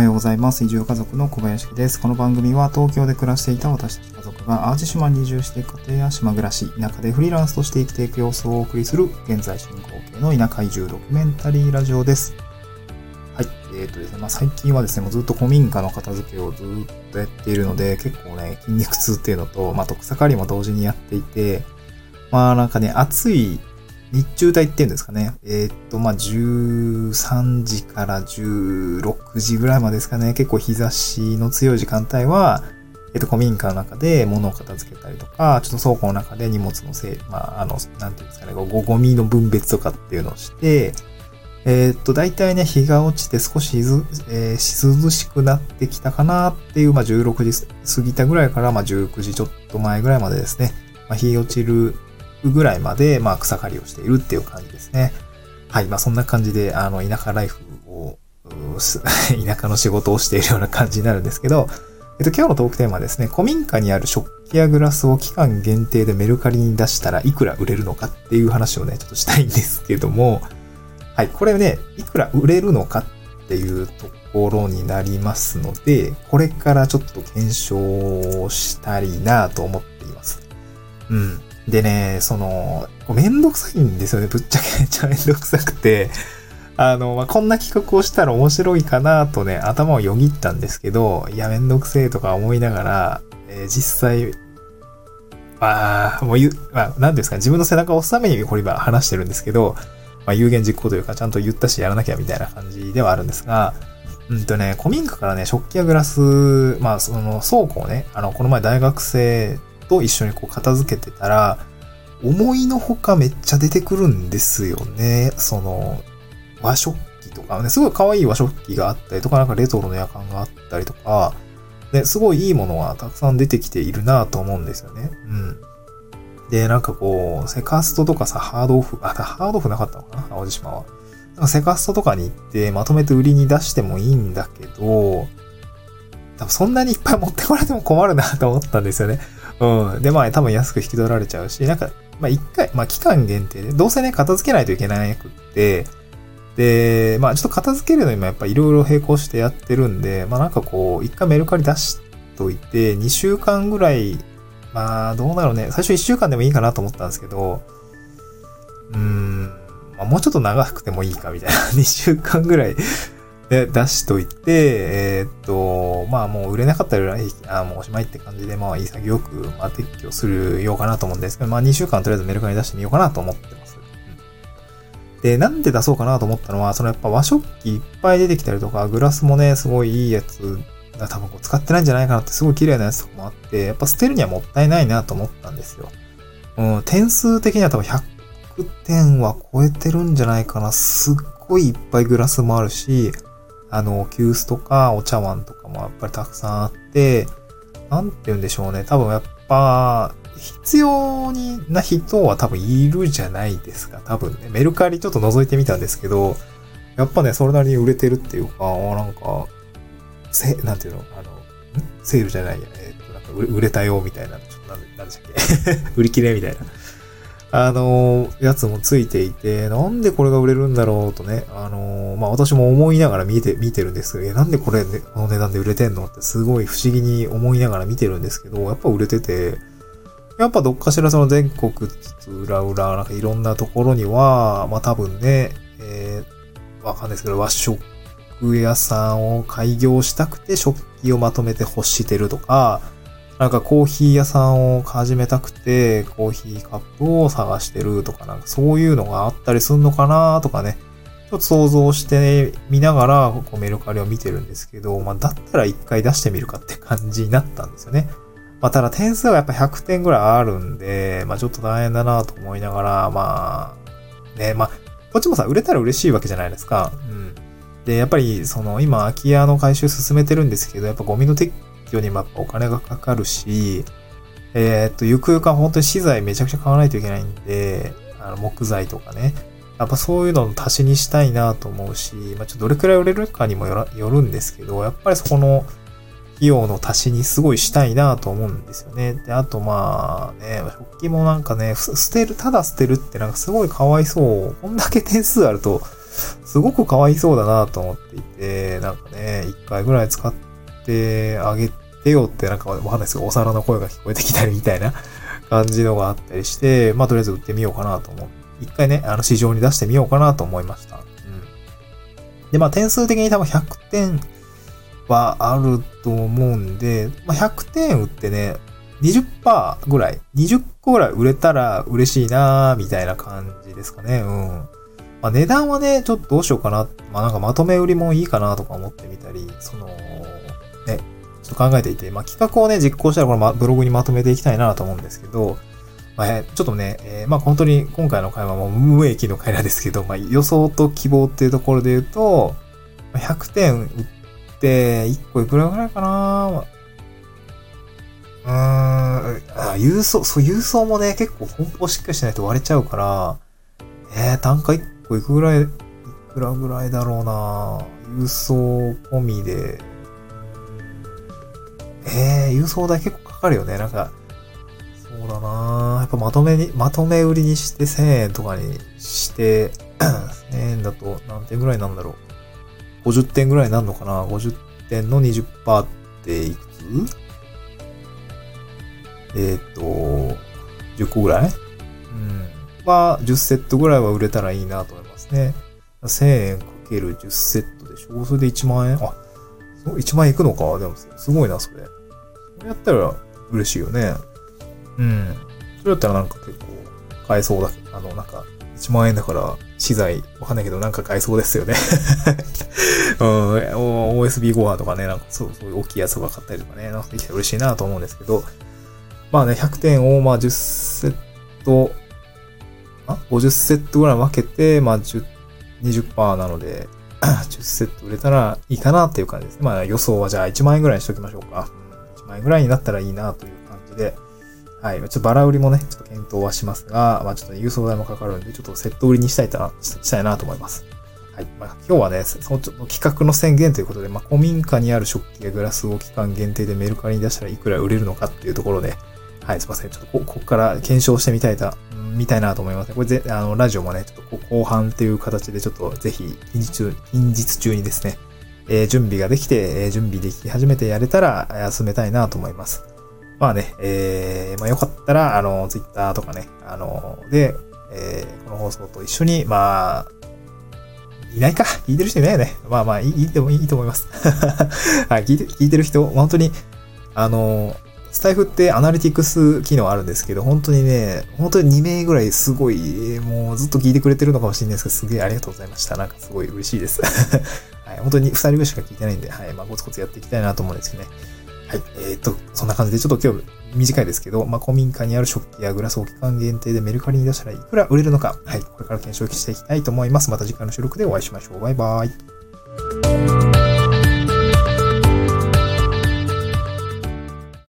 はようございます。移住家族の小林です。この番組は東京で暮らしていた私たち家族が淡路島に移住して家庭や島暮らし、田舎でフリーランスとして生きていく様子をお送りする現在進行形の田舎移住ドキュメンタリーラジオです。はい。えっ、ー、とですね、まあ、最近はですね、もうずっと古民家の片付けをずっとやっているので、結構ね、筋肉痛っていうのと、まあ、と草刈りも同時にやっていて、まあなんかね、暑い日中帯っていうんですかね。えー、っと、まあ、13時から16時ぐらいまでですかね。結構日差しの強い時間帯は、えっと、古民家の中で物を片付けたりとか、ちょっと倉庫の中で荷物のせい、まあ、あの、なんていうんですかね、ごゴミの分別とかっていうのをして、えー、っと、大体ね、日が落ちて少し、えー、涼しくなってきたかなっていう、まあ、16時過ぎたぐらいから、まあ、19時ちょっと前ぐらいまでですね、まあ、日落ちるぐらいまで、まあ、草刈りをしているっていう感じですね。はい。まあ、そんな感じで、あの、田舎ライフを、田舎の仕事をしているような感じになるんですけど、えっと、今日のトークテーマはですね、古民家にある食器やグラスを期間限定でメルカリに出したらいくら売れるのかっていう話をね、ちょっとしたいんですけども、はい。これね、いくら売れるのかっていうところになりますので、これからちょっと検証したいなと思っています。うん。でね、その、めんどくさいんですよね。ぶっちゃけめっちゃめんどくさくて。あの、まあ、こんな企画をしたら面白いかなとね、頭をよぎったんですけど、いや、めんどくせえとか思いながら、えー、実際、まあ、もう言う、まあ、なんですか、自分の背中を押すためにこれ今話してるんですけど、まあ、有言実行というか、ちゃんと言ったしやらなきゃみたいな感じではあるんですが、うんとね、古民家からね、食器やグラス、まあ、その倉庫をね、あの、この前大学生と一緒にこう片付けてたら、思いのほかめっちゃ出てくるんですよね。その、和食器とかね、すごい可愛い和食器があったりとか、なんかレトロの夜間があったりとか、ね、すごいいいものがたくさん出てきているなと思うんですよね。うん。で、なんかこう、セカストとかさ、ハードオフ、あ、ハードオフなかったのかな？淡路島は。なんかセカストとかに行ってまとめて売りに出してもいいんだけど、多分そんなにいっぱい持ってこられても困るなと思ったんですよね。うん。で、まあ多分安く引き取られちゃうし、なんか、まあ一回、まあ期間限定で、どうせね、片付けないといけなくって、で、まあちょっと片付けるのにもやっぱいろいろ並行してやってるんで、まあなんかこう、一回メルカリ出しといて、2週間ぐらい、まあどうだろうね、最初1週間でもいいかなと思ったんですけど、うーん、まあもうちょっと長くてもいいかみたいな、2週間ぐらいで、出しといて、えー、っと、まあもう売れなかったら、あもうおしまいって感じで、まあ潔く、まあ撤去するようかなと思うんですけど、まあ2週間とりあえずメルカリ出してみようかなと思ってます。うん、で、なんで出そうかなと思ったのは、そのやっぱ和食器いっぱい出てきたりとか、グラスもね、すごいいいやつ多分こう使ってないんじゃないかなってすごい綺麗なやつとかもあって、やっぱ捨てるにはもったいないなと思ったんですよ。うん、点数的には多分100点は超えてるんじゃないかな。すっごいいっぱいグラスもあるし、あの、急須とかお茶碗とかもやっぱりたくさんあって、なんて言うんでしょうね。多分やっぱ、必要にな人は多分いるじゃないですか。多分ね。メルカリちょっと覗いてみたんですけど、やっぱね、それなりに売れてるっていうか、なんか、せ、なんていうの？あの、セールじゃないや、えっ、と、なんか売れたよ、みたいな、ちょっとなんで、なんでしたっけ？売り切れみたいな。あのー、やつもついていて、なんでこれが売れるんだろうとね、あのー、まあ、私も思いながら見て、見てるんですけど、え、なんでこれ、ね、この値段で売れてんのってすごい不思議に思いながら見てるんですけど、やっぱ売れてて、やっぱどっかしらその全国津々浦々、なんかいろんなところには、まあ、多分ね、えー、わかんないですけど、和食屋さんを開業したくて食器をまとめて欲してるとか、なんかコーヒー屋さんを始めたくて、コーヒーカップを探してるとか、なんかそういうのがあったりすんのかなとかね、ちょっと想像してみながら、こうメルカリを見てるんですけど、まあだったら一回出してみるかって感じになったんですよね。まあただ点数はやっぱ100点ぐらいあるんで、まあちょっと大変だなと思いながら、まあ、ね、まあ、こっちもさ、売れたら嬉しいわけじゃないですか。うん。で、やっぱり、その、今、空き家の回収進めてるんですけど、やっぱゴミの撤業にもやっぱお金がかかるし、えー、っと、ゆくゆくは本当に資材めちゃくちゃ買わないといけないんで、あの木材とかね。やっぱそういうのの足しにしたいなと思うし、まあ、ちょっとどれくらい売れるかにもよるんですけど、やっぱりそこの費用の足しにすごいしたいなと思うんですよね。で、あとまあね、食器もなんかね、捨てる、ただ捨てるってなんかすごいかわいそう。こんだけ点数あると、すごくかわいそうだなと思っていて、なんかね、一回ぐらい使ってあげてよってなんかわかんないですけど、お皿の声が聞こえてきたりみたいな 感じのがあったりして、まあとりあえず売ってみようかなと思って、一回ね、あの市場に出してみようかなと思いました。うん。で、まあ点数的に多分100点はあると思うんで、まあ100点売ってね、20%ぐらい、20個ぐらい売れたら嬉しいなーみたいな感じですかね。うん。まあ値段はね、ちょっとどうしようかな。まあなんかまとめ売りもいいかなとか思ってみたり、その、と考えていて、まあ企画をね、実行したらこのブログにまとめていきたいなと思うんですけど、まあ、ちょっとね、えー、まあ本当に今回の会話も無益の会なんですけど、まあ予想と希望っていうところで言うと、100点売って、1個いくらぐらいかなうーん、あ、郵送、そう、郵送もね、結構梱包しっかりしないと割れちゃうから、えー、単価1個いくぐらい、いくらぐらいだろうな郵送込みで、えー、郵送代結構かかるよね。なんか、そうだなやっぱまとめに、まとめ売りにして1000円とかにして、1000円だと何点ぐらいなんだろう。50点ぐらいなるのかな ?50 点の20%っていく？えっ、ー、と、10個ぐらい？うん。は、10セットぐらいは売れたらいいなと思いますね。1000円かける10セットでしょ？それで1万円？あ、1万円いくのか？でも、すごいな、それ。それやったら嬉しいよね。うん。それだったらなんか結構買えそうだ。あの、なんか、1万円だから、資材、わかんないけど、なんか買えそうですよね うん、OSB ご飯とかね、なんかそう、そういう大きいやつとか買ったりとかね、なんかできたら嬉しいなと思うんですけど、まあね、100点を、まあ10セット、あ ?50 セットぐらい分けて、まあ10、20%なので、10セット売れたらいいかなっていう感じです。まあ予想はじゃあ1万円ぐらいにしときましょうか。1万円ぐらいになったらいいなという感じで、はい。ちょっとバラ売りもね、ちょっと検討はしますが、まあちょっと、郵送代もかかるんで、ちょっとセット売りにしたいな、したいなと思います。はい。まあ、今日はね、そのちょ企画の宣言ということで、まあ、古民家にある食器やグラスを期間限定でメルカリに出したらいくら売れるのかっていうところで、はい、すいません。ちょっとこ、ここから検証してみたいな、みたいなと思います。これぜ、あの、ラジオもね、ちょっと後半っていう形で、ちょっとぜひ、近日中、近日中にですね、えー、準備ができて、えー、準備でき始めてやれたら、進めたいなと思います。まあね、えー、まあよかったら、あの、ツイッターとかね、あの、で、えー、この放送と一緒に、まあ、いないか聞いてる人いないよね。まあまあ、いい、いいと思います。はい、聞いて、聞いてる人、本当に、あの、スタイフってアナリティクス機能あるんですけど、本当にね、本当に2名ぐらいすごい、もうずっと聞いてくれてるのかもしれないですけど、すげえありがとうございました。なんかすごい嬉しいです。はい、本当に2人ぐらいしか聞いてないんで、はい、まあ、コツコツやっていきたいなと思うんですけどね。はい、えー、っと、そんな感じでちょっと今日短いですけど、まあ、古民家にある食器やグラスを期間限定でメルカリに出したらいくら売れるのか、はい、これから検証していきたいと思います。また次回の収録でお会いしましょう。バイバーイ。